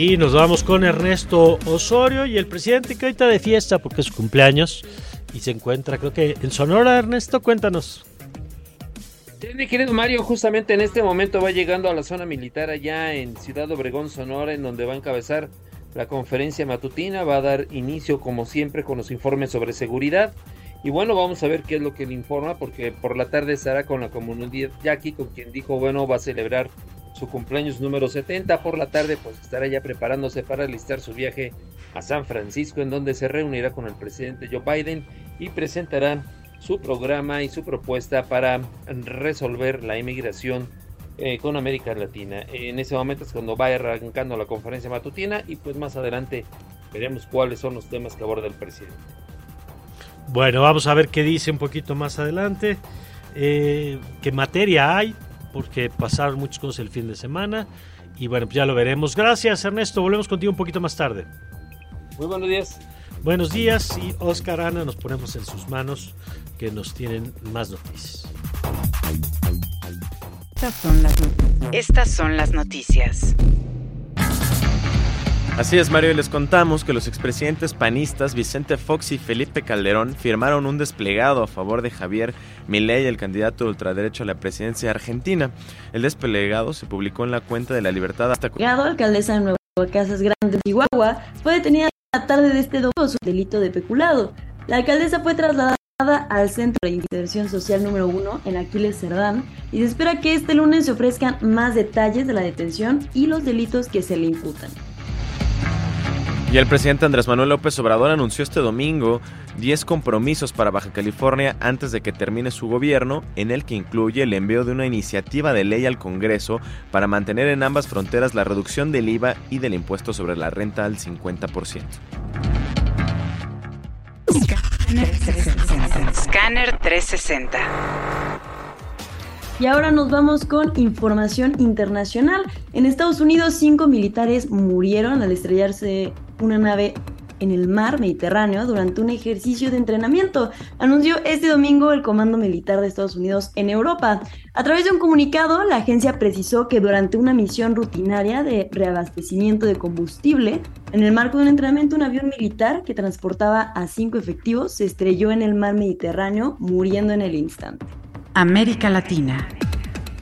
Y nos vamos con Ernesto Osorio y el presidente que ahorita de fiesta porque es su cumpleaños y se encuentra, creo que en Sonora, Ernesto, cuéntanos. Mi querido Mario, justamente en este momento va llegando a la zona militar allá en Ciudad Obregón, Sonora, en donde va a encabezar la conferencia matutina, va a dar inicio como siempre con los informes sobre seguridad. Y bueno, vamos a ver qué es lo que le informa, porque por la tarde estará con la comunidad Jackie, con quien dijo, bueno, va a celebrar su cumpleaños número 70. Por la tarde, pues estará ya preparándose para listar su viaje a San Francisco, en donde se reunirá con el presidente Joe Biden y presentará su programa y su propuesta para resolver la inmigración eh, con América Latina. En ese momento es cuando va arrancando la conferencia matutina y pues más adelante veremos cuáles son los temas que aborda el presidente. Bueno, vamos a ver qué dice un poquito más adelante. Eh, qué materia hay, porque pasaron muchas cosas el fin de semana. Y bueno, pues ya lo veremos. Gracias, Ernesto. Volvemos contigo un poquito más tarde. Muy buenos días. Buenos días y Oscar Ana nos ponemos en sus manos que nos tienen más noticias. Estas son las, noticias. Así es, Mario, y les contamos que los expresidentes panistas Vicente Fox y Felipe Calderón firmaron un desplegado a favor de Javier Milei, el candidato de ultraderecho a la presidencia de argentina. El desplegado se publicó en la cuenta de la Libertad hasta... alcaldesa de Nueva Casas Grandes, Chihuahua, fue detenida la tarde de este domingo su delito de peculado. La alcaldesa fue trasladada al Centro de Intervención Social número 1 en Aquiles Cerdán y se espera que este lunes se ofrezcan más detalles de la detención y los delitos que se le imputan. Y el presidente Andrés Manuel López Obrador anunció este domingo 10 compromisos para Baja California antes de que termine su gobierno, en el que incluye el envío de una iniciativa de ley al Congreso para mantener en ambas fronteras la reducción del IVA y del impuesto sobre la renta al 50%. Scanner 360. Y ahora nos vamos con información internacional. En Estados Unidos, cinco militares murieron al estrellarse una nave en el mar Mediterráneo durante un ejercicio de entrenamiento, anunció este domingo el Comando Militar de Estados Unidos en Europa. A través de un comunicado, la agencia precisó que durante una misión rutinaria de reabastecimiento de combustible, en el marco de un entrenamiento, un avión militar que transportaba a cinco efectivos se estrelló en el mar Mediterráneo, muriendo en el instante. América Latina.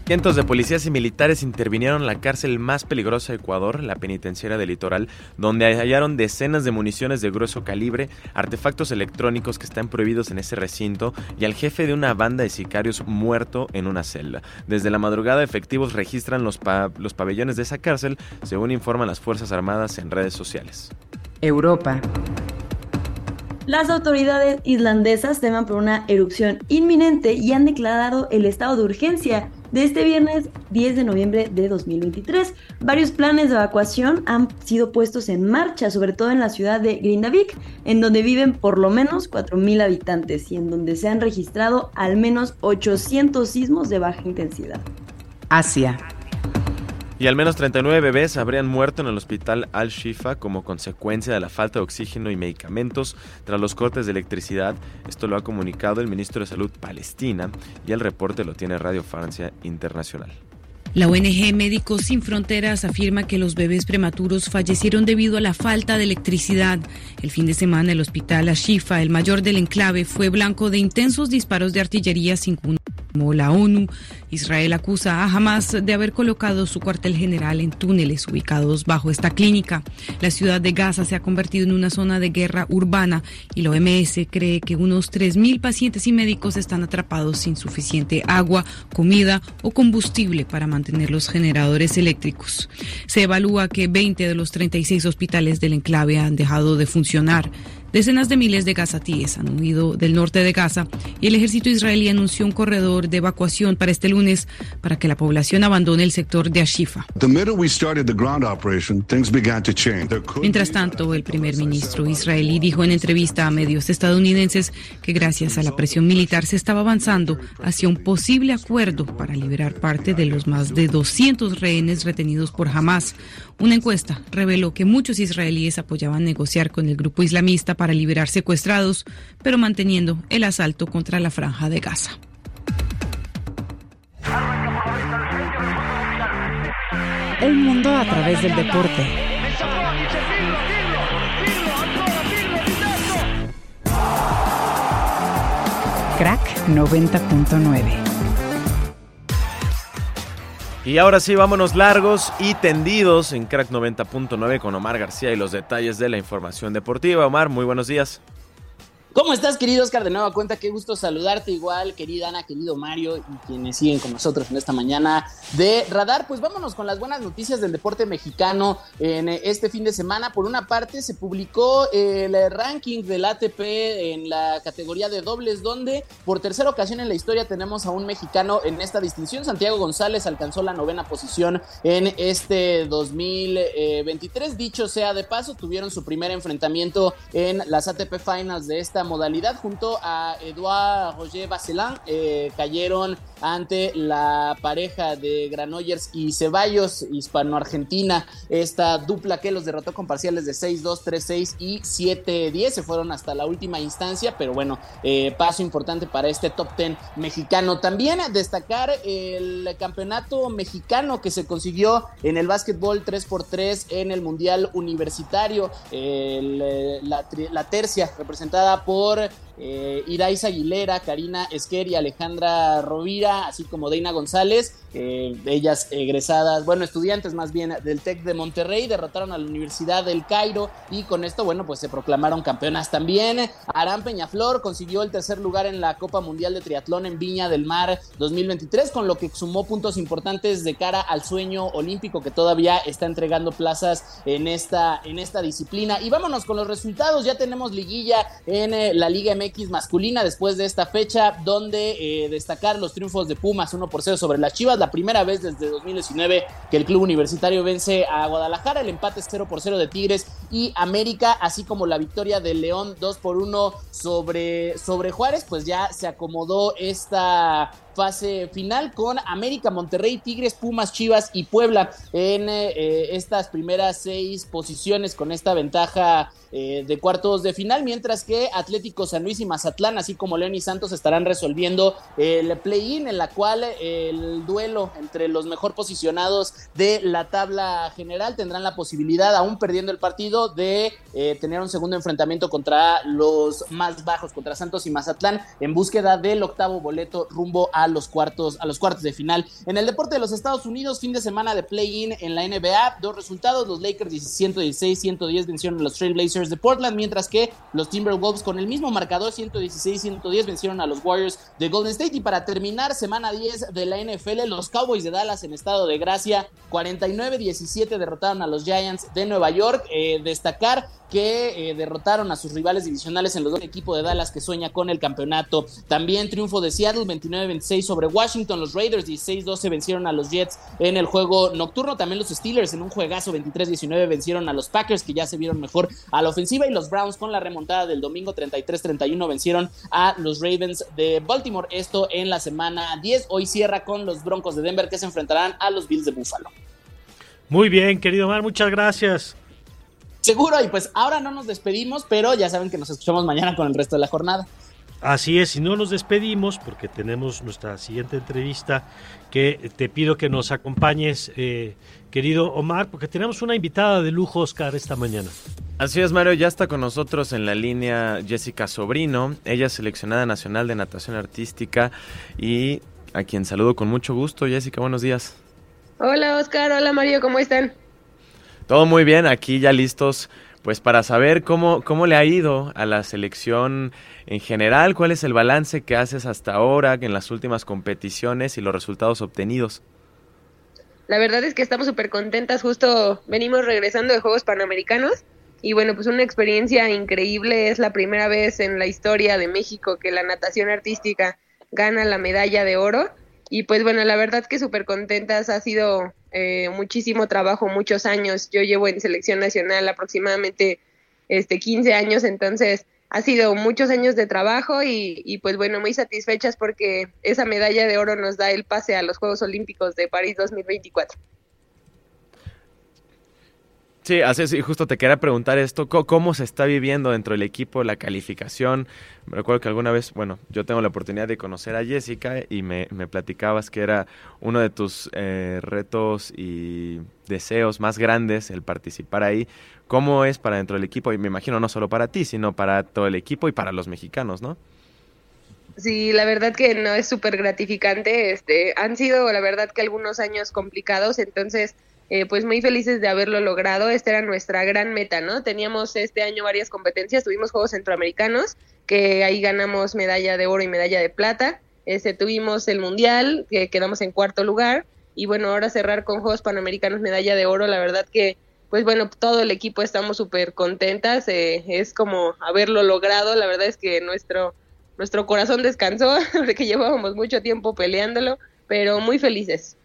Cientos de policías y militares intervinieron en la cárcel más peligrosa de Ecuador, la penitenciaria del litoral, donde hallaron decenas de municiones de grueso calibre, artefactos electrónicos que están prohibidos en ese recinto y al jefe de una banda de sicarios muerto en una celda. Desde la madrugada efectivos registran los, los pabellones de esa cárcel, según informan las Fuerzas Armadas en redes sociales. Europa. Las autoridades islandesas temen por una erupción inminente y han declarado el estado de urgencia de este viernes 10 de noviembre de 2023. Varios planes de evacuación han sido puestos en marcha, sobre todo en la ciudad de Grindavik, en donde viven por lo menos 4.000 habitantes y en donde se han registrado al menos 800 sismos de baja intensidad. Asia. Y al menos 39 bebés habrían muerto en el hospital Al-Shifa como consecuencia de la falta de oxígeno y medicamentos tras los cortes de electricidad. Esto lo ha comunicado el ministro de Salud Palestina y el reporte lo tiene Radio Francia Internacional. La ONG Médicos Sin Fronteras afirma que los bebés prematuros fallecieron debido a la falta de electricidad. El fin de semana el hospital Ashifa, el mayor del enclave, fue blanco de intensos disparos de artillería sin como la ONU. Israel acusa a Hamas de haber colocado su cuartel general en túneles ubicados bajo esta clínica. La ciudad de Gaza se ha convertido en una zona de guerra urbana y la OMS cree que unos 3.000 pacientes y médicos están atrapados sin suficiente agua, comida o combustible para mantener los generadores eléctricos. Se evalúa que 20 de los 36 hospitales del enclave han dejado de funcionar. Decenas de miles de gazatíes han huido del norte de Gaza y el ejército israelí anunció un corredor de evacuación para este lunes para que la población abandone el sector de Ashifa. Mientras tanto, el primer ministro israelí dijo en entrevista a medios estadounidenses que gracias a la presión militar se estaba avanzando hacia un posible acuerdo para liberar parte de los más de 200 rehenes retenidos por Hamas. Una encuesta reveló que muchos israelíes apoyaban negociar con el grupo islamista para liberar secuestrados, pero manteniendo el asalto contra la franja de Gaza. El mundo a través del deporte. Crack 90.9 y ahora sí, vámonos largos y tendidos en Crack 90.9 con Omar García y los detalles de la información deportiva. Omar, muy buenos días. ¿Cómo estás, querido Oscar? De nueva cuenta, qué gusto saludarte igual, querida Ana, querido Mario y quienes siguen con nosotros en esta mañana de Radar. Pues vámonos con las buenas noticias del deporte mexicano en este fin de semana. Por una parte, se publicó el ranking del ATP en la categoría de dobles, donde por tercera ocasión en la historia tenemos a un mexicano en esta distinción. Santiago González alcanzó la novena posición en este 2023. Dicho sea de paso, tuvieron su primer enfrentamiento en las ATP Finals de esta modalidad junto a Edouard Roger Bacelán eh, cayeron ante la pareja de Granollers y Ceballos, hispano-argentina, esta dupla que los derrotó con parciales de 6-2, 3-6 y 7-10, se fueron hasta la última instancia, pero bueno, eh, paso importante para este top 10 mexicano. También destacar el campeonato mexicano que se consiguió en el básquetbol 3x3 en el Mundial Universitario, la, la tercia representada por eh, Irais Aguilera, Karina Esquer y Alejandra Rovira, así como Deina González, ellas egresadas, bueno, estudiantes más bien del TEC de Monterrey, derrotaron a la Universidad del Cairo y con esto, bueno, pues se proclamaron campeonas también. Arán Peñaflor consiguió el tercer lugar en la Copa Mundial de Triatlón en Viña del Mar 2023, con lo que sumó puntos importantes de cara al sueño olímpico que todavía está entregando plazas en esta, en esta disciplina. Y vámonos con los resultados, ya tenemos liguilla en eh, la Liga MX masculina después de esta fecha, donde eh, destacar los triunfos de Pumas 1 por 0 sobre las Chivas, la primera vez desde 2019 que el club universitario vence a Guadalajara, el empate es 0 por 0 de Tigres y América, así como la victoria de León 2 por 1 sobre, sobre Juárez, pues ya se acomodó esta fase final con América, Monterrey, Tigres, Pumas, Chivas y Puebla en eh, estas primeras seis posiciones con esta ventaja eh, de cuartos de final, mientras que Atlético San Luis y Mazatlán, así como León y Santos, estarán resolviendo el play-in, en la cual el duelo entre los mejor posicionados de la tabla general tendrán la posibilidad, aún perdiendo el partido, de eh, tener un segundo enfrentamiento contra los más bajos, contra Santos y Mazatlán, en búsqueda del octavo boleto rumbo a los cuartos, a los cuartos de final. En el deporte de los Estados Unidos, fin de semana de play-in en la NBA, dos resultados, los Lakers 116-110 vencieron a los Trailblazers de Portland, mientras que los Timberwolves con el mismo marcador 116-110 vencieron a los Warriors de Golden State y para terminar semana 10 de la NFL, los Cowboys de Dallas en estado de gracia 49-17 derrotaron a los Giants de Nueva York, eh, destacar que eh, derrotaron a sus rivales divisionales en los dos equipos de Dallas que sueña con el campeonato. También triunfo de Seattle 29-26 sobre Washington. Los Raiders 16-12 vencieron a los Jets en el juego nocturno. También los Steelers en un juegazo 23-19 vencieron a los Packers que ya se vieron mejor a la ofensiva. Y los Browns con la remontada del domingo 33-31 vencieron a los Ravens de Baltimore. Esto en la semana 10. Hoy cierra con los Broncos de Denver que se enfrentarán a los Bills de Buffalo. Muy bien, querido Mar, muchas gracias. Seguro, y pues ahora no nos despedimos, pero ya saben que nos escuchamos mañana con el resto de la jornada. Así es, y no nos despedimos porque tenemos nuestra siguiente entrevista que te pido que nos acompañes, eh, querido Omar, porque tenemos una invitada de lujo, Oscar, esta mañana. Así es, Mario, ya está con nosotros en la línea Jessica Sobrino, ella es seleccionada nacional de natación artística y a quien saludo con mucho gusto. Jessica, buenos días. Hola, Oscar, hola, Mario, ¿cómo están? Todo muy bien, aquí ya listos pues para saber cómo, cómo le ha ido a la selección en general, cuál es el balance que haces hasta ahora en las últimas competiciones y los resultados obtenidos. La verdad es que estamos súper contentas, justo venimos regresando de Juegos Panamericanos y bueno, pues una experiencia increíble, es la primera vez en la historia de México que la natación artística gana la medalla de oro y pues bueno, la verdad que súper contentas, ha sido eh, muchísimo trabajo, muchos años. Yo llevo en selección nacional aproximadamente este 15 años, entonces ha sido muchos años de trabajo y, y, pues bueno, muy satisfechas porque esa medalla de oro nos da el pase a los Juegos Olímpicos de París 2024. Sí, así justo te quería preguntar esto, ¿cómo se está viviendo dentro del equipo la calificación? Me recuerdo que alguna vez, bueno, yo tengo la oportunidad de conocer a Jessica y me, platicabas que era uno de tus eh, retos y deseos más grandes el participar ahí. ¿Cómo es para dentro del equipo? Y me imagino no solo para ti, sino para todo el equipo y para los mexicanos, ¿no? Sí, la verdad que no es súper gratificante. Este, han sido, la verdad, que algunos años complicados, entonces, eh, pues muy felices de haberlo logrado. Esta era nuestra gran meta, ¿no? Teníamos este año varias competencias, tuvimos Juegos Centroamericanos, que ahí ganamos medalla de oro y medalla de plata. Este, tuvimos el Mundial, que quedamos en cuarto lugar. Y bueno, ahora cerrar con Juegos Panamericanos, medalla de oro, la verdad que pues bueno, todo el equipo estamos súper contentas, eh, es como haberlo logrado, la verdad es que nuestro nuestro corazón descansó, porque llevábamos mucho tiempo peleándolo, pero muy felices.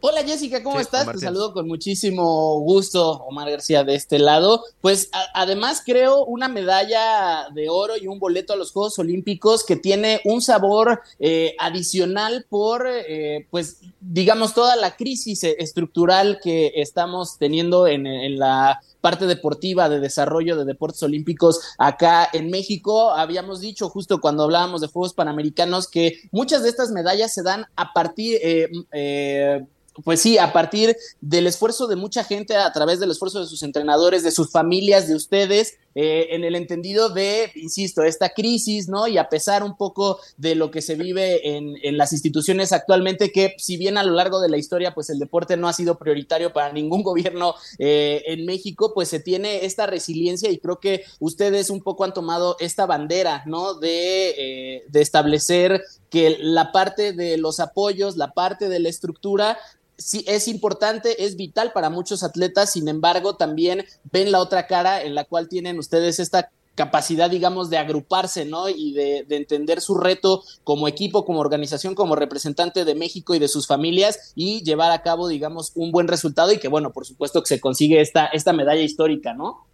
Hola Jessica, ¿cómo estás? Te saludo con muchísimo gusto, Omar García, de este lado. Pues además creo una medalla de oro y un boleto a los Juegos Olímpicos que tiene un sabor eh, adicional por, eh, pues, digamos, toda la crisis estructural que estamos teniendo en, en la parte deportiva de desarrollo de deportes olímpicos acá en México. Habíamos dicho justo cuando hablábamos de Juegos Panamericanos que muchas de estas medallas se dan a partir... Eh, eh, pues sí, a partir del esfuerzo de mucha gente, a través del esfuerzo de sus entrenadores, de sus familias, de ustedes, eh, en el entendido de, insisto, esta crisis, ¿no? Y a pesar un poco de lo que se vive en, las instituciones actualmente, que si bien a lo largo de la historia, pues el deporte no ha sido prioritario para ningún gobierno eh, en México, pues se tiene esta resiliencia y creo que ustedes un poco han tomado esta bandera, ¿no? De, eh, de establecer que la parte de los apoyos, la parte de la estructura, sí es importante, es vital para muchos atletas, sin embargo, también ven la otra cara en la cual tienen ustedes esta capacidad, digamos, de agruparse, ¿no? Y de, entender su reto como equipo, como organización, como representante de México y de sus familias y llevar a cabo, digamos, un buen resultado y que, bueno, por supuesto que se consigue esta, esta medalla histórica, ¿no?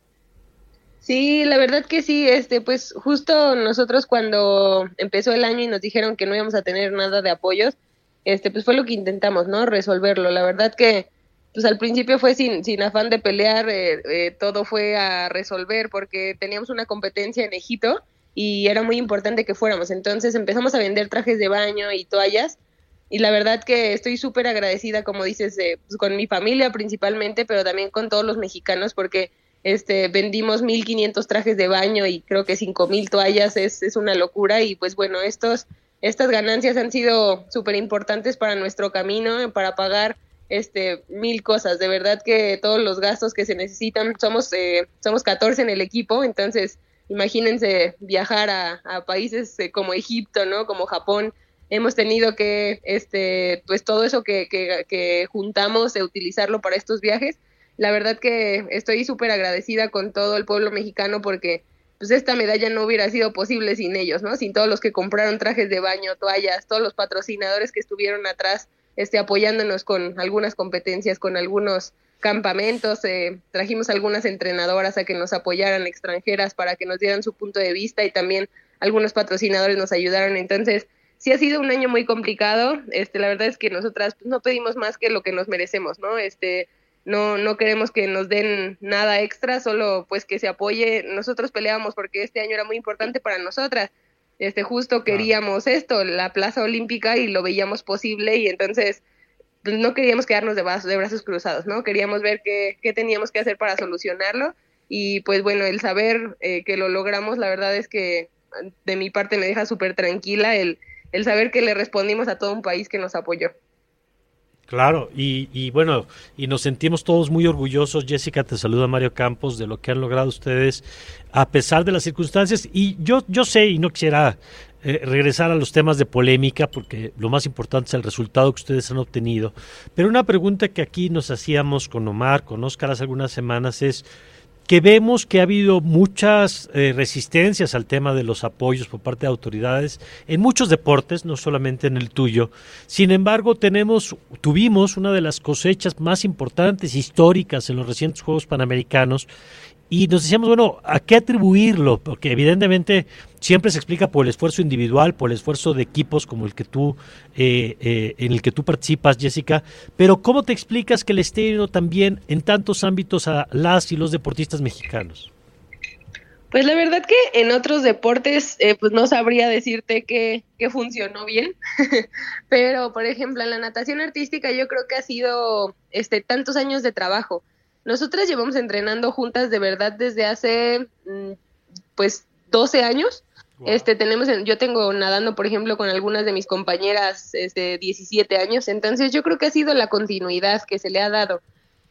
Sí, la verdad que sí, este, pues justo nosotros cuando empezó el año y nos dijeron que no íbamos a tener nada de apoyos, este, pues fue lo que intentamos, ¿no? Resolverlo. La verdad que, pues al principio fue sin, sin afán de pelear, eh, eh, todo fue a resolver porque teníamos una competencia en Egipto y era muy importante que fuéramos. Entonces empezamos a vender trajes de baño y toallas y la verdad que estoy súper agradecida, como dices, pues, con mi familia principalmente, pero también con todos los mexicanos porque este vendimos 1500 trajes de baño y creo que 5000 toallas es, es una locura y pues bueno, estos estas ganancias han sido súper importantes para nuestro camino, para pagar este mil cosas. De verdad que todos los gastos que se necesitan, somos, eh, somos 14 en el equipo, entonces imagínense viajar a, países eh, como Egipto, ¿no? Como Japón. Hemos tenido que, este, pues todo eso que, que, juntamos, utilizarlo para estos viajes. La verdad que estoy súper agradecida con todo el pueblo mexicano porque pues esta medalla no hubiera sido posible sin ellos, ¿no? Sin todos los que compraron trajes de baño, toallas, todos los patrocinadores que estuvieron atrás, este, apoyándonos con algunas competencias, con algunos campamentos, eh, trajimos algunas entrenadoras a que nos apoyaran extranjeras para que nos dieran su punto de vista y también algunos patrocinadores nos ayudaron. Entonces, sí ha sido un año muy complicado. Este, la verdad es que nosotras pues, no pedimos más que lo que nos merecemos, ¿no? Este, no, no queremos que nos den nada extra, solo pues que se apoye. Nosotros peleamos porque este año era muy importante para nosotras. Este, justo queríamos esto, la Plaza Olímpica, y lo veíamos posible, y entonces pues, no queríamos quedarnos de brazos, de brazos cruzados, ¿no? Queríamos ver qué, qué teníamos que hacer para solucionarlo, y pues bueno, el saber eh, que lo logramos, la verdad es que de mi parte me deja súper tranquila el, el saber que le respondimos a todo un país que nos apoyó. Claro, y, bueno, y nos sentimos todos muy orgullosos. Jessica, te saluda Mario Campos de lo que han logrado ustedes a pesar de las circunstancias. Y yo, yo sé, y no quisiera eh, regresar a los temas de polémica, porque lo más importante es el resultado que ustedes han obtenido. Pero una pregunta que aquí nos hacíamos con Omar, con Oscar hace algunas semanas es que vemos que ha habido muchas eh, resistencias al tema de los apoyos por parte de autoridades en muchos deportes, no solamente en el tuyo. Sin embargo, tenemos, tuvimos una de las cosechas más importantes históricas en los recientes Juegos Panamericanos y nos decíamos, bueno, ¿a qué atribuirlo? Porque evidentemente siempre se explica por el esfuerzo individual, por el esfuerzo de equipos como el que tú, eh, eh, en el que tú participas, Jessica, pero ¿cómo te explicas que le esté yendo también en tantos ámbitos a las y los deportistas mexicanos? Pues la verdad que en otros deportes, eh, pues no sabría decirte que, que funcionó bien, pero por ejemplo en la natación artística yo creo que ha sido este tantos años de trabajo nosotras llevamos entrenando juntas de verdad desde hace, mm, pues, 12 años. Este, tenemos, yo tengo nadando, por ejemplo, con algunas de mis compañeras, este, 17 años, entonces yo creo que ha sido la continuidad que se le ha dado.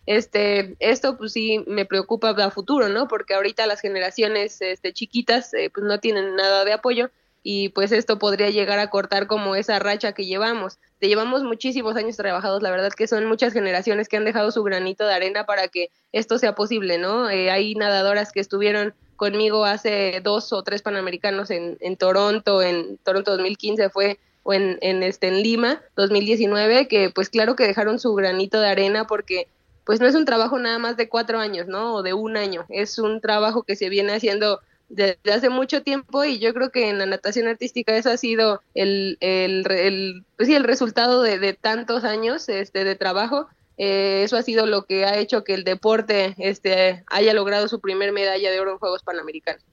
Este, esto pues sí me preocupa a futuro, ¿no? Porque ahorita las generaciones, este, chiquitas, eh, pues no tienen nada de apoyo y pues esto podría llegar a cortar como esa racha que llevamos. Te llevamos muchísimos años trabajados, la verdad que son muchas generaciones que han dejado su granito de arena para que esto sea posible, ¿no? Eh, hay nadadoras que estuvieron conmigo hace dos o tres panamericanos en, en Toronto, en Toronto 2015 fue o en, en, este, en Lima 2019, que pues claro que dejaron su granito de arena porque pues no es un trabajo nada más de cuatro años, ¿no? O de un año, es un trabajo que se viene haciendo desde hace mucho tiempo y yo creo que en la natación artística eso ha sido el, el, pues sí, el resultado de, de, tantos años este, de trabajo. Eh, eso ha sido lo que ha hecho que el deporte este, haya logrado su primer medalla de oro en Juegos Panamericanos.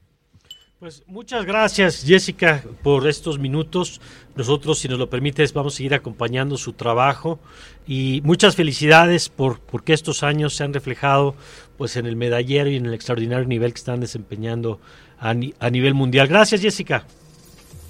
Pues muchas gracias Jessica por estos minutos. Nosotros, si nos lo permites, vamos a seguir acompañando su trabajo y muchas felicidades por porque estos años se han reflejado pues en el medallero y en el extraordinario nivel que están desempeñando a, a nivel mundial. Gracias Jessica.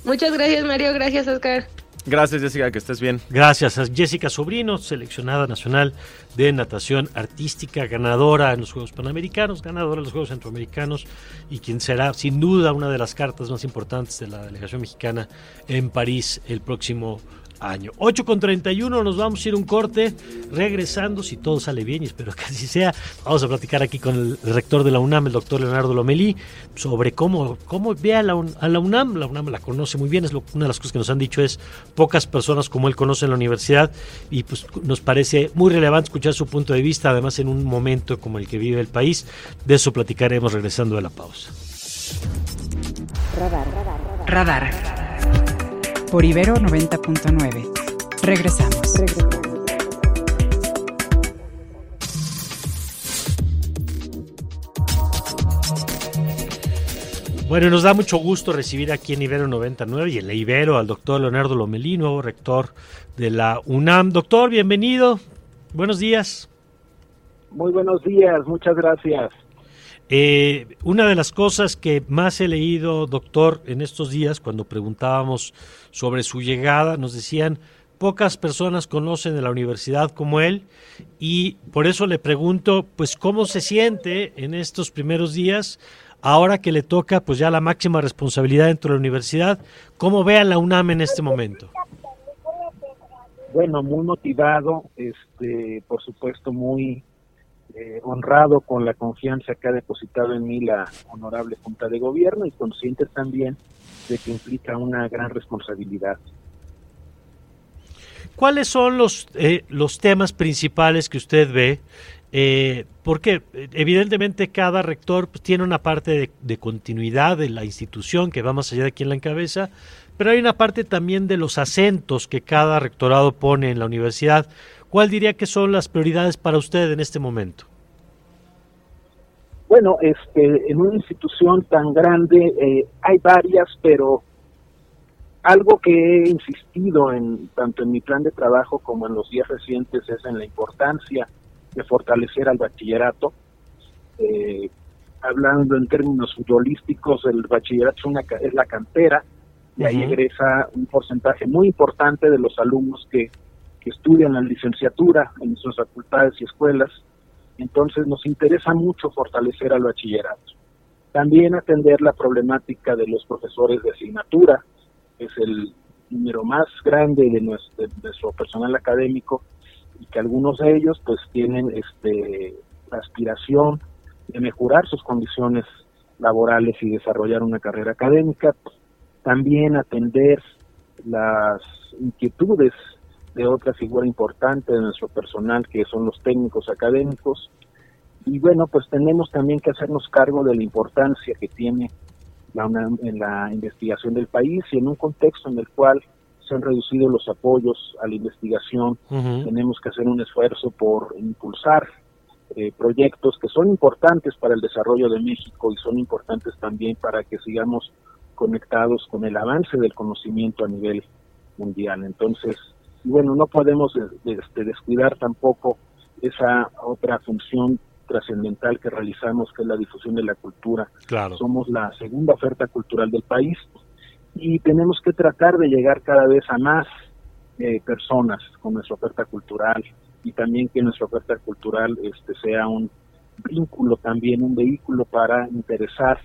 Muchas gracias Mario, gracias Oscar. Gracias, Jessica, que estés bien. Gracias a Jessica Sobrino, seleccionada nacional de natación artística, ganadora en los Juegos Panamericanos, ganadora en los Juegos Centroamericanos y quien será sin duda una de las cartas más importantes de la delegación mexicana en París el próximo año. 8 con 31, nos vamos a ir un corte. Regresando, si todo sale bien, y espero que así sea, vamos a platicar aquí con el rector de la UNAM, el doctor Leonardo Lomelí, sobre cómo, cómo ve a la, a la UNAM. La UNAM la conoce muy bien, es lo, una de las cosas que nos han dicho es pocas personas como él conocen la universidad y pues nos parece muy relevante escuchar su punto de vista, además en un momento como el que vive el país. De eso platicaremos regresando de la pausa. Radar. Radar. Radar por Ibero 90.9. Regresamos. Bueno, nos da mucho gusto recibir aquí en Ibero 99 y en la Ibero al doctor Leonardo Lomelí, nuevo rector de la UNAM. Doctor, bienvenido. Buenos días. Muy buenos días, muchas gracias. Eh, una de las cosas que más he leído, doctor, en estos días, cuando preguntábamos sobre su llegada, nos decían, pocas personas conocen de la universidad como él y por eso le pregunto, pues, ¿cómo se siente en estos primeros días, ahora que le toca, pues, ya la máxima responsabilidad dentro de la universidad? ¿Cómo ve a la UNAM en este momento? Bueno, muy motivado, este, por supuesto, muy eh, honrado con la confianza que ha depositado en mí la honorable Junta de Gobierno y consciente también de que implica una gran responsabilidad. ¿Cuáles son los, eh, los temas principales que usted ve? Eh, porque evidentemente cada rector pues, tiene una parte de, de, continuidad de la institución que va más allá de quien la encabeza, pero hay una parte también de los acentos que cada rectorado pone en la universidad. ¿Cuál diría que son las prioridades para usted en este momento? Bueno, este, en una institución tan grande eh, hay varias, pero algo que he insistido en tanto en mi plan de trabajo como en los días recientes es en la importancia de fortalecer al bachillerato. Eh, hablando en términos futbolísticos, el bachillerato es, una, es la cantera y ahí egresa un porcentaje muy importante de los alumnos que que estudian la licenciatura en nuestras facultades y escuelas. Entonces nos interesa mucho fortalecer al bachillerato. También atender la problemática de los profesores de asignatura, que es el número más grande de nuestro, personal académico y que algunos de ellos pues tienen este la aspiración de mejorar sus condiciones laborales y desarrollar una carrera académica. También atender las inquietudes de otra figura importante de nuestro personal que son los técnicos académicos. Y bueno pues tenemos también que hacernos cargo de la importancia que tiene la en la investigación del país y en un contexto en el cual se han reducido los apoyos a la investigación. Tenemos que hacer un esfuerzo por impulsar eh, proyectos que son importantes para el desarrollo de México y son importantes también para que sigamos conectados con el avance del conocimiento a nivel mundial. Entonces y bueno, no podemos este, descuidar tampoco esa otra función trascendental que realizamos, que es la difusión de la cultura. Claro. Somos la segunda oferta cultural del país y tenemos que tratar de llegar cada vez a más eh, personas con nuestra oferta cultural y también que nuestra oferta cultural este sea un vínculo también un vehículo para interesar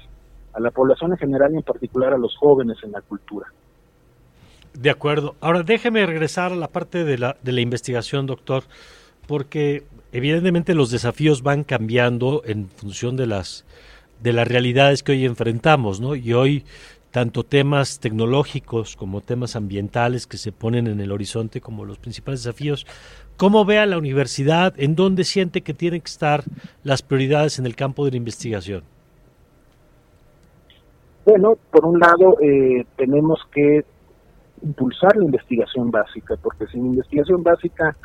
a la población en general y en particular a los jóvenes en la cultura. De acuerdo. Ahora déjeme regresar a la parte de la, de la investigación, doctor, porque evidentemente los desafíos van cambiando en función de las de las realidades que hoy enfrentamos, ¿no? Y hoy tanto temas tecnológicos como temas ambientales que se ponen en el horizonte como los principales desafíos. ¿Cómo ve a la universidad? ¿En dónde siente que tienen que estar las prioridades en el campo de la investigación? Bueno, por un lado, eh, tenemos que impulsar la investigación básica, porque sin investigación básica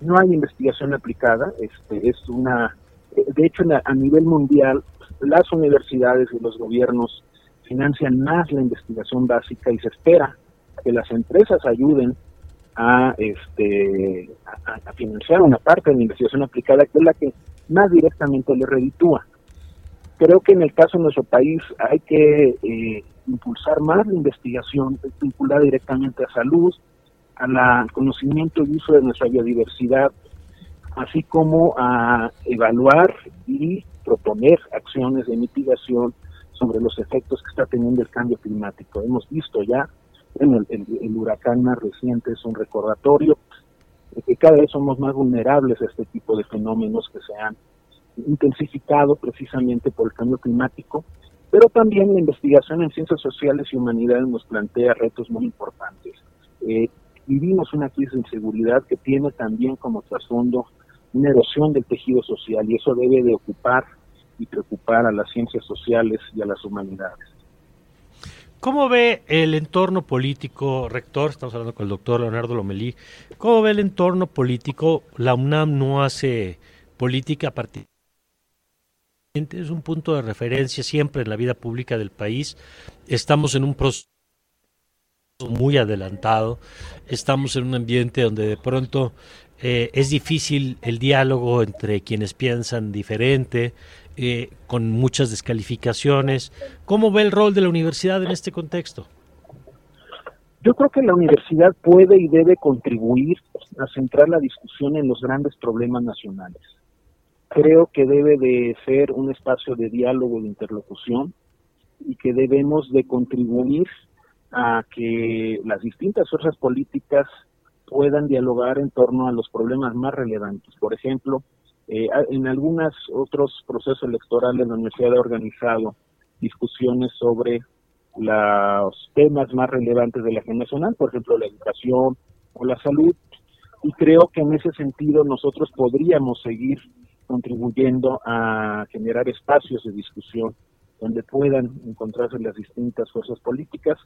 no hay investigación aplicada. Este, es una, de hecho, a nivel mundial, las universidades y los gobiernos financian más la investigación básica y se espera que las empresas ayuden a, este, a, financiar una parte de la investigación aplicada, que es la que más directamente le reditúa. Creo que en el caso de nuestro país hay que eh, impulsar más la investigación vinculada directamente a salud, al conocimiento y uso de nuestra biodiversidad, así como a evaluar y proponer acciones de mitigación sobre los efectos que está teniendo el cambio climático. Hemos visto ya, en el, huracán más reciente es un recordatorio de que cada vez somos más vulnerables a este tipo de fenómenos que se han intensificado precisamente por el cambio climático, pero también la investigación en ciencias sociales y humanidades nos plantea retos muy importantes. Eh, vivimos una crisis de inseguridad que tiene también como trasfondo una erosión del tejido social y eso debe de ocupar y preocupar a las ciencias sociales y a las humanidades. ¿Cómo ve el entorno político, rector? Estamos hablando con el doctor Leonardo Lomelí. ¿Cómo ve el entorno político? La UNAM no hace política a partir es un punto de referencia siempre en la vida pública del país. Estamos en un proceso muy adelantado, estamos en un ambiente donde de pronto eh, es difícil el diálogo entre quienes piensan diferente, eh, con muchas descalificaciones. ¿Cómo ve el rol de la universidad en este contexto? Yo creo que la universidad puede y debe contribuir a centrar la discusión en los grandes problemas nacionales. Creo que debe de ser un espacio de diálogo, de interlocución, y que debemos de contribuir a que las distintas fuerzas políticas puedan dialogar en torno a los problemas más relevantes. Por ejemplo, eh, en algunos otros procesos electorales la universidad ha organizado discusiones sobre los temas más relevantes de la agenda nacional, por ejemplo la educación o la salud, y creo que en ese sentido nosotros podríamos seguir contribuyendo a generar espacios de discusión donde puedan encontrarse las distintas fuerzas políticas,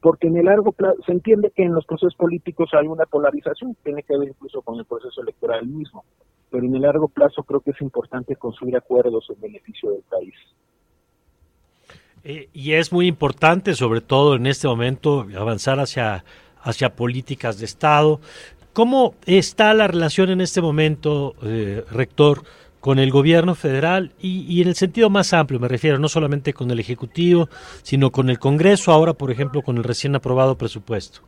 porque en el largo plazo se entiende que en los procesos políticos hay una polarización, tiene que ver incluso con el proceso electoral mismo pero en el largo plazo creo que es importante construir acuerdos en beneficio del país. Eh, y es muy importante, sobre todo en este momento, avanzar hacia, hacia políticas de Estado. ¿Cómo está la relación en este momento, eh, rector, con el gobierno federal y, y, en el sentido más amplio, me refiero no solamente con el Ejecutivo, sino con el Congreso, ahora por ejemplo con el recién aprobado presupuesto?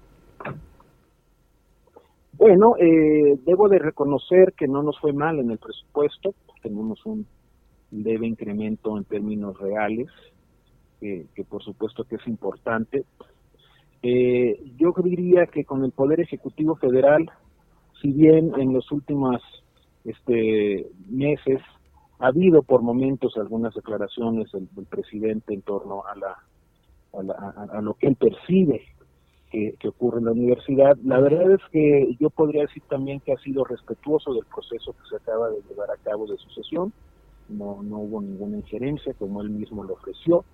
Bueno, eh, debo de reconocer que no nos fue mal en el presupuesto, tenemos un leve incremento en términos reales, que por supuesto que es importante. Eh, yo diría que con el Poder Ejecutivo Federal, si bien en los últimos este, meses ha habido por momentos algunas declaraciones del, presidente en torno a, la, a lo que él percibe que, ocurre en la universidad. La verdad es que yo podría decir también que ha sido respetuoso del proceso que se acaba de llevar a cabo de sucesión, no, no hubo ninguna injerencia como él mismo lo ofreció,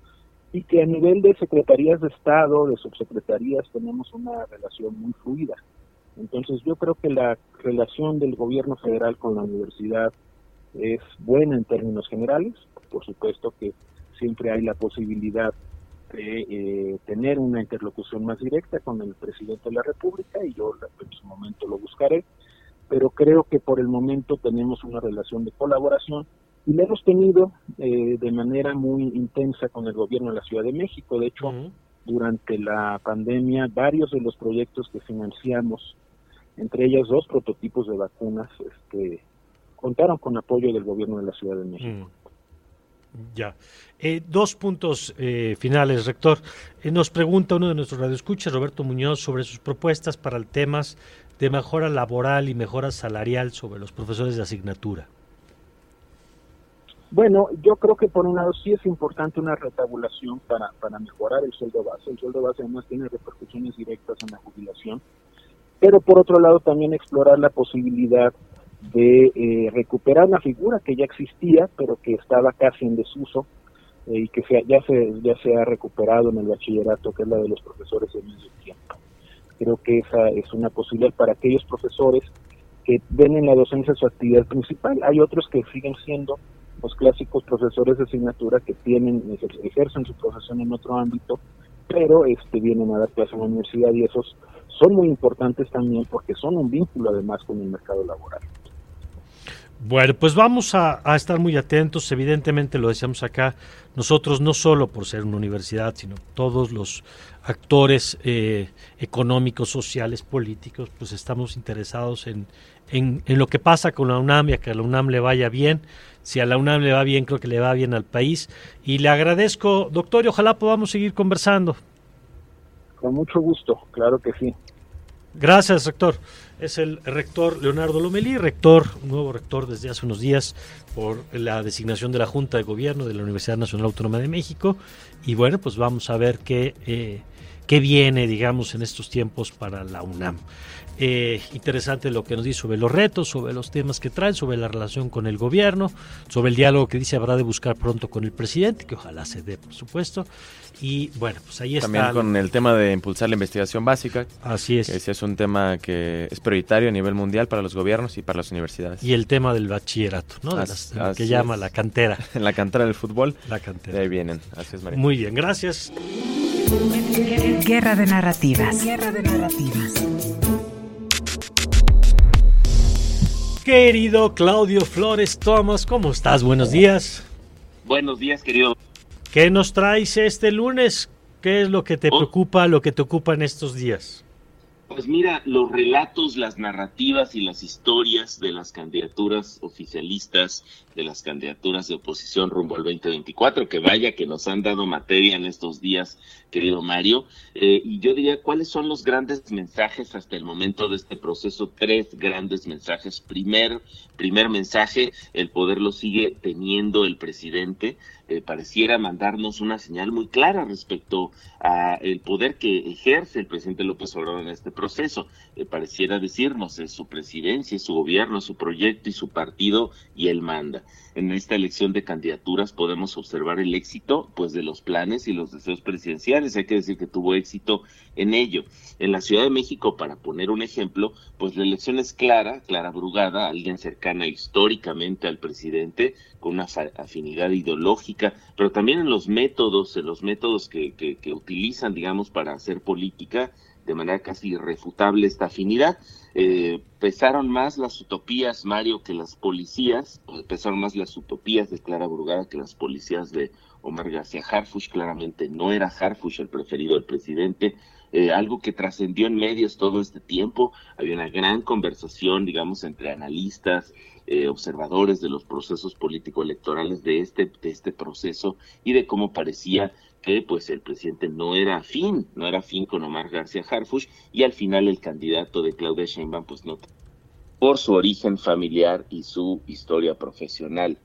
y que a nivel de secretarías de Estado, de subsecretarías, tenemos una relación muy fluida. Entonces yo creo que la relación del gobierno federal con la universidad es buena en términos generales, por supuesto que siempre hay la posibilidad de eh, tener una interlocución más directa con el presidente de la República y yo en su momento lo buscaré, pero creo que por el momento tenemos una relación de colaboración y la hemos tenido eh, de manera muy intensa con el gobierno de la Ciudad de México. De hecho, durante la pandemia varios de los proyectos que financiamos, entre ellas dos prototipos de vacunas, este, contaron con apoyo del gobierno de la Ciudad de México. Mm. Ya. Eh, dos puntos eh, finales, rector. Eh, nos pregunta uno de nuestros radioescuchas, Roberto Muñoz, sobre sus propuestas para el temas de mejora laboral y mejora salarial sobre los profesores de asignatura. Bueno, yo creo que por un lado sí es importante una retabulación para, para mejorar el sueldo base. El sueldo base además tiene repercusiones directas en la jubilación. Pero por otro lado también explorar la posibilidad de eh, recuperar una figura que ya existía, pero que estaba casi en desuso eh, y que ya, se, ya se ha recuperado en el bachillerato, que es la de los profesores de medio tiempo. Creo que esa es una posibilidad para aquellos profesores que ven en la docencia su actividad principal. Hay otros que siguen siendo los clásicos profesores de asignatura que tienen ejercen su profesión en otro ámbito, pero este vienen a dar clases en la universidad y esos son muy importantes también porque son un vínculo además con el mercado laboral. Bueno, pues vamos a, estar muy atentos. Evidentemente, lo decíamos acá, nosotros no solo por ser una universidad, sino todos los actores eh, económicos, sociales, políticos, pues estamos interesados en, en, lo que pasa con la UNAM y a que la UNAM le vaya bien. Si a la UNAM le va bien, creo que le va bien al país. Y le agradezco, doctor, y ojalá podamos seguir conversando. Con mucho gusto, claro que sí. Gracias, rector. Es el rector Leonardo Lomelí, rector, nuevo rector desde hace unos días por la designación de la Junta de Gobierno de la Universidad Nacional Autónoma de México. Y bueno, pues vamos a ver qué, eh, qué viene, digamos, en estos tiempos para la UNAM. Eh, interesante lo que nos dice sobre los retos, sobre los temas que traen, sobre la relación con el gobierno, sobre el diálogo que dice habrá de buscar pronto con el presidente, que ojalá se dé, por supuesto. Y bueno, pues ahí está. También con el tema de impulsar la investigación básica. Así es. Ese es un tema que es prioritario a nivel mundial para los gobiernos y para las universidades. Y el tema del bachillerato, ¿no? que llama la cantera. En la cantera del fútbol. La cantera. De ahí vienen. Así es, María. Muy bien, gracias. Guerra de narrativas. Guerra de narrativas. Querido Claudio Flores Tomás, ¿cómo estás? Buenos días. Buenos días, querido. ¿Qué nos traes este lunes? ¿Qué es lo que te oh. preocupa, lo que te ocupa en estos días? Pues mira, los relatos, las narrativas y las historias de las candidaturas oficialistas, de las candidaturas de oposición rumbo al 2024, que vaya que nos han dado materia en estos días, querido Mario. Eh, y yo diría, ¿cuáles son los grandes mensajes hasta el momento de este proceso? Tres grandes mensajes. Primer, primer mensaje, el poder lo sigue teniendo el presidente. Eh, pareciera mandarnos una señal muy clara respecto a el poder que ejerce el presidente López Obrador en este proceso. Eh, pareciera decirnos es su presidencia, es su gobierno, su proyecto y su partido y él manda. En esta elección de candidaturas podemos observar el éxito pues de los planes y los deseos presidenciales. Hay que decir que tuvo éxito en ello. En la Ciudad de México, para poner un ejemplo, pues la elección es clara, Clara Brugada, alguien cercana históricamente al presidente, con una afinidad ideológica, pero también en los métodos, en los métodos que, que, utilizan, digamos, para hacer política, de manera casi irrefutable esta afinidad. Eh, pesaron más las utopías, Mario, que las policías, pesaron más las utopías de Clara Brugada que las policías de Omar García Harfush. Claramente no era Harfush el preferido del presidente, eh, algo que trascendió en medios todo este tiempo. Había una gran conversación, digamos, entre analistas, eh, observadores de los procesos político-electorales de este, de este proceso y de cómo parecía que pues el presidente no era afín, no era afín con Omar García Harfush y al final el candidato de Claudia Sheinbaum pues no por su origen familiar y su historia profesional.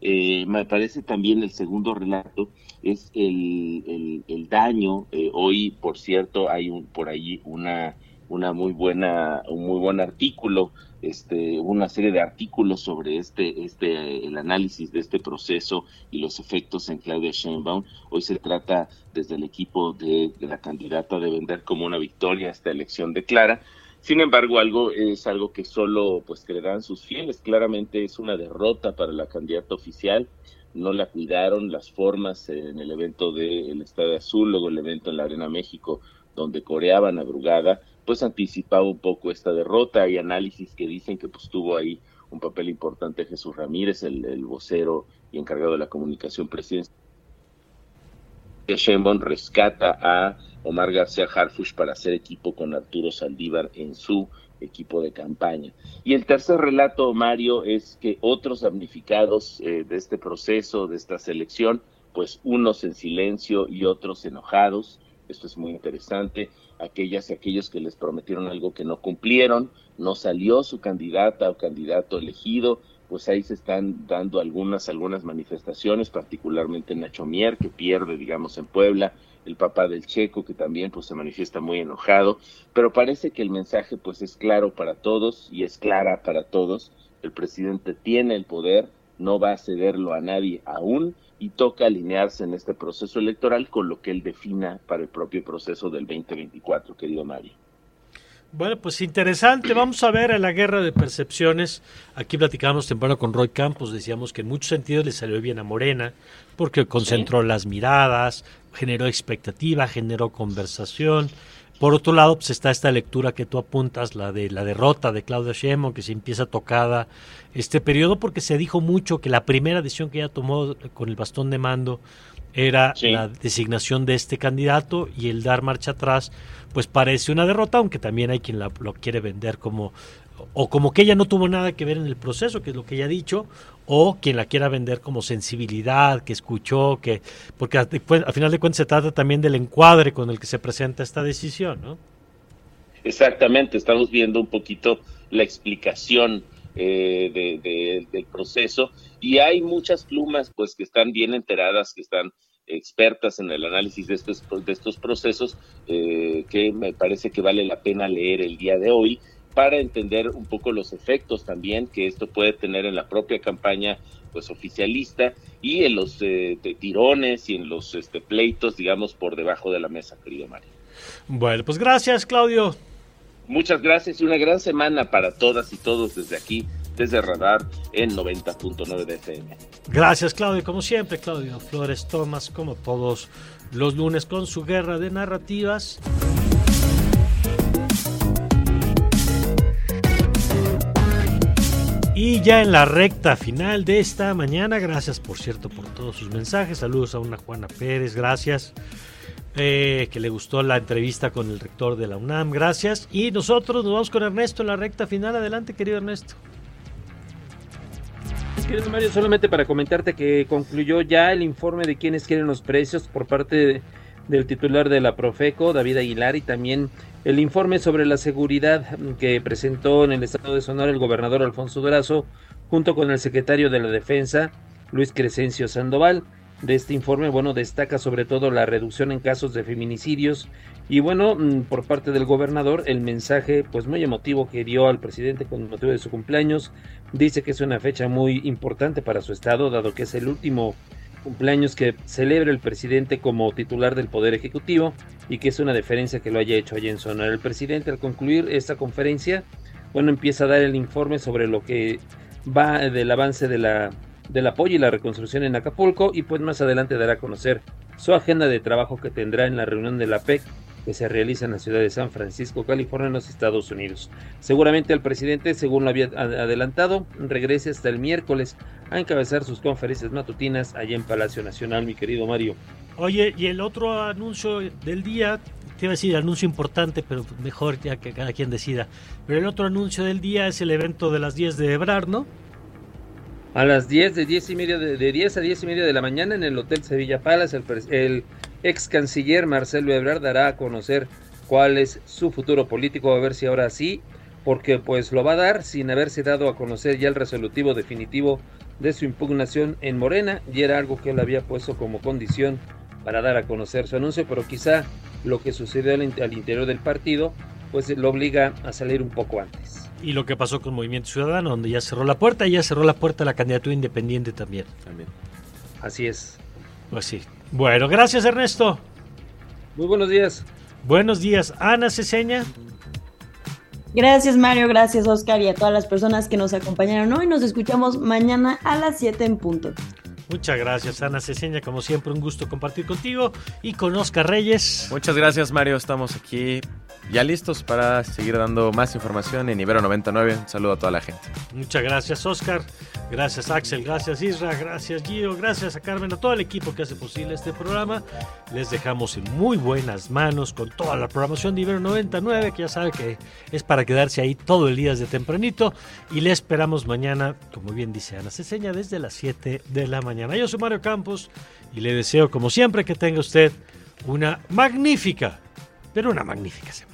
Eh, me parece también el segundo relato es el, el, daño. Eh, hoy, por cierto, hay un, por ahí una, una muy buena, un muy buen artículo, este, una serie de artículos sobre este, este, el análisis de este proceso y los efectos en Claudia Sheinbaum. Hoy se trata desde el equipo de, de la candidata de vender como una victoria esta elección de Clara sin embargo, algo es algo que solo pues creerán sus fieles. Claramente es una derrota para la candidata oficial. No la cuidaron las formas en el evento del Estadio Azul, luego el evento en la Arena México, donde coreaban a Brugada, pues anticipaba un poco esta derrota. Hay análisis que dicen que pues tuvo ahí un papel importante Jesús Ramírez, el, el vocero y encargado de la comunicación presidencial Sheinbaum rescata a Omar García Harfush para hacer equipo con Arturo Saldívar en su equipo de campaña. Y el tercer relato, Mario, es que otros damnificados eh, de este proceso, de esta selección, pues unos en silencio y otros enojados, esto es muy interesante, aquellas y aquellos que les prometieron algo que no cumplieron, no salió su candidata o candidato elegido, pues ahí se están dando algunas, algunas manifestaciones, particularmente Nacho Mier, que pierde, digamos, en Puebla, el papá del Checo, que también pues se manifiesta muy enojado, pero parece que el mensaje pues es claro para todos y es clara para todos. El presidente tiene el poder, no va a cederlo a nadie aún y toca alinearse en este proceso electoral con lo que él defina para el propio proceso del 2024, querido Mario. Bueno, pues interesante. Vamos a ver a la guerra de percepciones. Aquí platicábamos temprano con Roy Campos, decíamos que en muchos sentidos le salió bien a Morena, porque concentró las miradas, generó expectativa, generó conversación. Por otro lado, pues está esta lectura que tú apuntas, la de la derrota de Claudia Sheinbaum, que se empieza tocada este periodo, porque se dijo mucho que la primera decisión que ella tomó con el bastón de mando era la designación de este candidato y el dar marcha atrás, pues parece una derrota, aunque también hay quien la, lo quiere vender como o como que ella no tuvo nada que ver en el proceso, que es lo que ella ha dicho, o quien la quiera vender como sensibilidad, que escuchó, que porque al final de cuentas se trata también del encuadre con el que se presenta esta decisión, ¿no? Exactamente, estamos viendo un poquito la explicación eh, del proceso y hay muchas plumas pues que están bien enteradas, que están expertas en el análisis de estos, de estos procesos eh, que me parece que vale la pena leer el día de hoy para entender un poco los efectos también que esto puede tener en la propia campaña pues oficialista y en los eh, tirones y en los este, pleitos, digamos, por debajo de la mesa, querido Mario. Bueno, pues gracias, Claudio. Muchas gracias y una gran semana para todas y todos desde aquí, desde Radar en 90.9 de FM. Gracias, Claudio. Como siempre, Claudio Flores Tomás, como todos los lunes, con su guerra de narrativas. Y ya en la recta final de esta mañana, gracias por cierto por todos sus mensajes. Saludos a una Juana Pérez, gracias. Eh, que le gustó la entrevista con el rector de la UNAM, gracias. Y nosotros nos vamos con Ernesto en la recta final. Adelante, querido Ernesto. Querido Mario, solamente para comentarte que concluyó ya el informe de quienes quieren los precios por parte del titular de la Profeco, David Aguilar, y también el informe sobre la seguridad que presentó en el estado de Sonora el gobernador Alfonso Durazo junto con el secretario de la Defensa, Luis Crescencio Sandoval. De este informe, bueno, destaca sobre todo la reducción en casos de feminicidios y bueno, mm, por parte del gobernador, el mensaje pues muy emotivo que dio al presidente con motivo de su cumpleaños. Dice que es una fecha muy importante para su estado, dado que es el último cumpleaños que celebra el presidente como titular del Poder Ejecutivo y que es una diferencia que lo haya hecho allá en Sonora. El presidente al concluir esta conferencia, bueno, empieza a dar el informe sobre lo que va del avance de la, del apoyo y la reconstrucción en Acapulco y pues más adelante dará a conocer su agenda de trabajo que tendrá en la reunión de la PEC que se realiza en la ciudad de San Francisco, California, en los Estados Unidos. Seguramente el presidente, según lo había adelantado, regrese hasta el miércoles a encabezar sus conferencias matutinas allá en Palacio Nacional, mi querido Mario. Oye, y el otro anuncio del día, te iba a decir anuncio importante, pero mejor ya que cada quien decida. Pero el otro anuncio del día es el evento de las 10 de Ebrar, ¿no? A las 10 de 10 y media de, 10 a 10 y media de la mañana en el Hotel Sevilla Palace, el, el ex canciller Marcelo Ebrard dará a conocer cuál es su futuro político, a ver si ahora sí, porque pues lo va a dar sin haberse dado a conocer ya el resolutivo definitivo de su impugnación en Morena y era algo que él había puesto como condición para dar a conocer su anuncio, pero quizá lo que sucedió al, interior del partido pues lo obliga a salir un poco antes. Y lo que pasó con Movimiento Ciudadano, donde ya cerró la puerta ya cerró la puerta a la candidatura independiente también. también. Así es. Pues sí, bueno, gracias Ernesto. Muy buenos días. Buenos días, Ana Ceseña. Gracias Mario, gracias Oscar y a todas las personas que nos acompañaron hoy. Nos escuchamos mañana a las 7 en punto. Muchas gracias, Ana Ceseña. Como siempre, un gusto compartir contigo y con Oscar Reyes. Muchas gracias, Mario. Estamos aquí ya listos para seguir dando más información en Ibero 99. Un saludo a toda la gente. Muchas gracias, Oscar. Gracias Axel, gracias Isra, gracias Gio, gracias a Carmen, a todo el equipo que hace posible este programa. Les dejamos en muy buenas manos con toda la programación de Ibero 99, que ya sabe que es para quedarse ahí todo el día desde tempranito. Y le esperamos mañana, como bien dice Ana Ceseña, desde las 7 de la mañana. Yo soy Mario Campos y le deseo, como siempre, que tenga usted una magnífica, pero una magnífica semana.